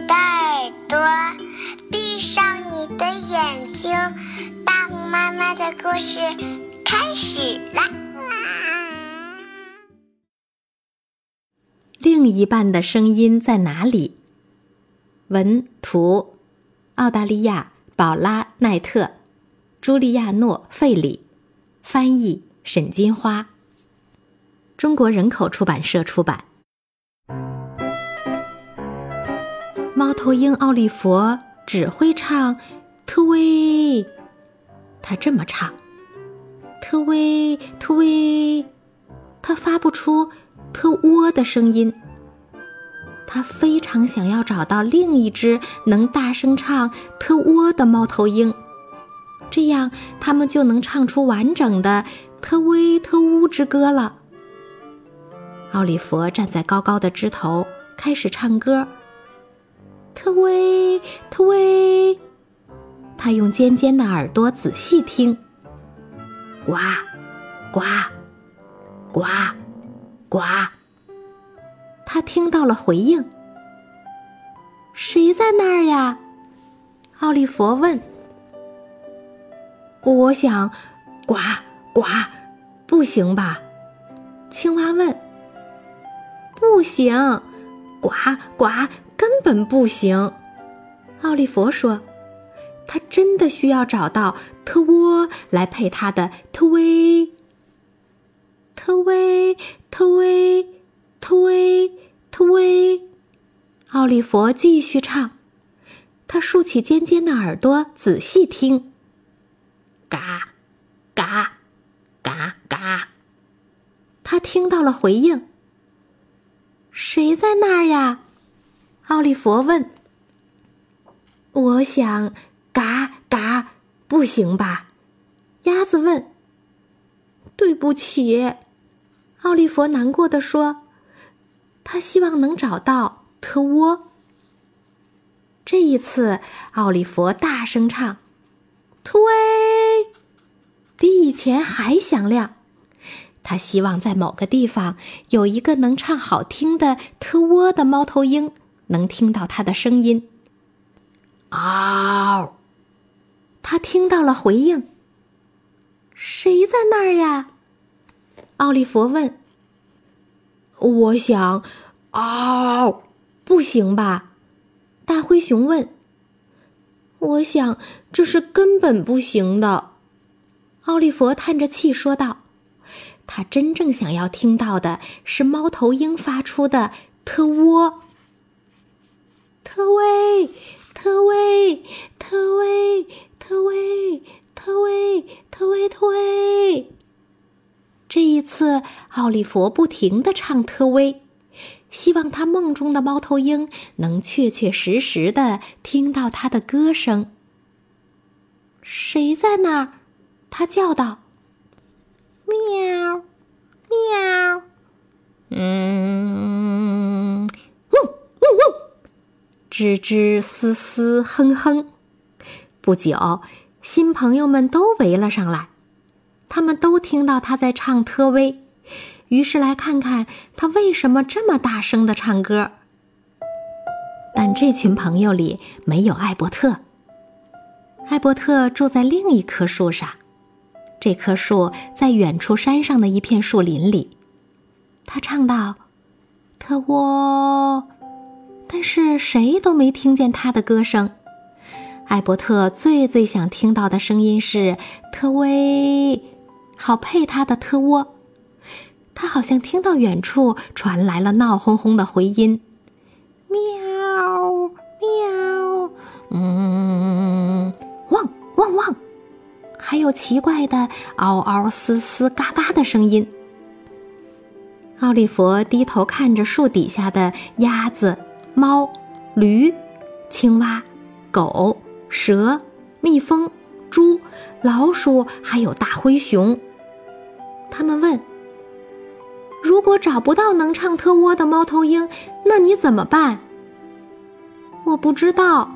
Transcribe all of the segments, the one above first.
你的耳朵，闭上你的眼睛，大虎妈妈的故事开始啦！另一半的声音在哪里？文图，澳大利亚宝拉奈特，朱利亚诺费里，翻译沈金花。中国人口出版社出版。猫头鹰奥利弗只会唱“特威”，他这么唱：“特威，特威。”他发不出“特窝”的声音。他非常想要找到另一只能大声唱“特窝”的猫头鹰，这样他们就能唱出完整的“特威特乌”之歌了。奥利弗站在高高的枝头，开始唱歌。特威，特威，他用尖尖的耳朵仔细听。呱，呱，呱，呱。他听到了回应。谁在那儿呀？奥利弗问。我想，呱，呱，不行吧？青蛙问。不行，呱，呱。根本不行，奥利弗说：“他真的需要找到特沃来配他的特威。特威，特威，特威，特威。”奥利弗继续唱，他竖起尖尖的耳朵，仔细听。嘎，嘎，嘎嘎，他听到了回应。谁在那儿呀？奥利弗问：“我想，嘎嘎，不行吧？”鸭子问。“对不起。”奥利弗难过的说：“他希望能找到特窝。”这一次，奥利弗大声唱：“推！”比以前还响亮。他希望在某个地方有一个能唱好听的特窝的猫头鹰。能听到他的声音。嗷！他听到了回应。谁在那儿呀？奥利弗问。我想，嗷！不行吧？大灰熊问。我想这是根本不行的。奥利弗叹着气说道：“他真正想要听到的是猫头鹰发出的特窝。”特威，特威，特威，特威，特威，特威，特威。这一次，奥利弗不停的唱特威，希望他梦中的猫头鹰能确确实实的听到他的歌声。谁在那儿？他叫道：“喵，喵，嗯，吱吱嘶嘶哼哼，不久，新朋友们都围了上来，他们都听到他在唱特威，于是来看看他为什么这么大声的唱歌。但这群朋友里没有艾伯特。艾伯特住在另一棵树上，这棵树在远处山上的一片树林里。他唱道：“特沃。”但是谁都没听见他的歌声。艾伯特最最想听到的声音是特威，好配他的特窝。他好像听到远处传来了闹哄哄的回音，喵喵，嗯，汪汪汪，还有奇怪的嗷嗷嘶嘶嘎嘎的声音。奥利弗低头看着树底下的鸭子。猫、驴、青蛙、狗、蛇、蜜蜂、猪、老鼠，还有大灰熊。他们问：“如果找不到能唱特窝的猫头鹰，那你怎么办？”我不知道，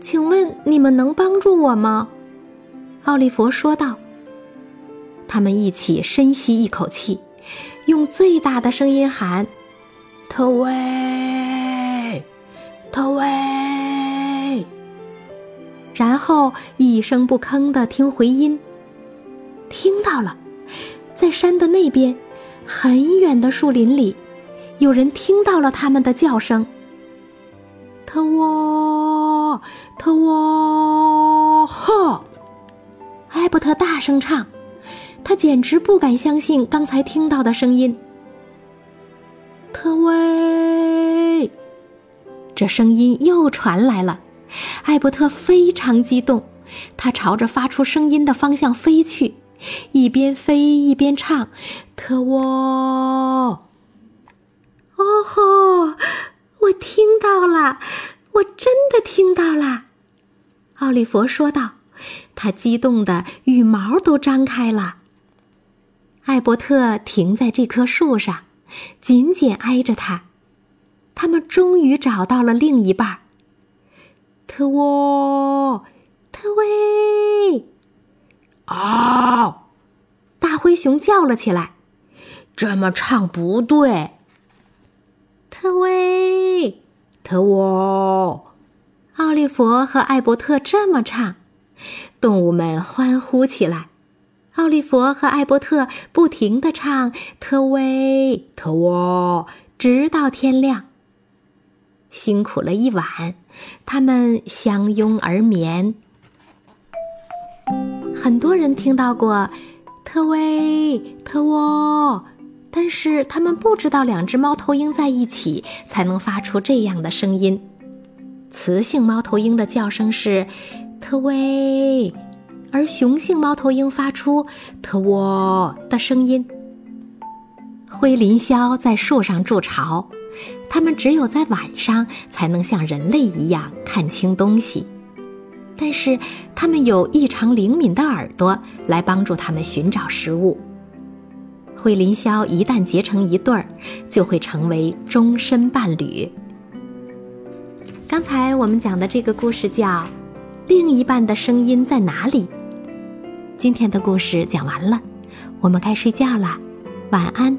请问你们能帮助我吗？奥利弗说道。他们一起深吸一口气，用最大的声音喊：“特威！”，然后一声不吭的听回音。听到了，在山的那边，很远的树林里，有人听到了他们的叫声。特沃，特沃，哈！艾伯特大声唱，他简直不敢相信刚才听到的声音。特威，这声音又传来了。艾伯特非常激动，他朝着发出声音的方向飞去，一边飞一边唱：“特沃，哦吼，我听到了，我真的听到了。”奥利弗说道，他激动的羽毛都张开了。艾伯特停在这棵树上，紧紧挨着他。他们终于找到了另一半。特沃，特威！啊！大灰熊叫了起来：“这么唱不对。”特威，特沃！奥利弗和艾伯特这么唱，动物们欢呼起来。奥利弗和艾伯特不停的唱：“特威，特沃！”直到天亮。辛苦了一晚，他们相拥而眠。很多人听到过“特威特沃”，但是他们不知道两只猫头鹰在一起才能发出这样的声音。雌性猫头鹰的叫声是“特威”，而雄性猫头鹰发出“特沃”的声音。灰林鸮在树上筑巢。它们只有在晚上才能像人类一样看清东西，但是它们有异常灵敏的耳朵来帮助它们寻找食物。灰林鸮一旦结成一对儿，就会成为终身伴侣。刚才我们讲的这个故事叫《另一半的声音在哪里》。今天的故事讲完了，我们该睡觉了，晚安。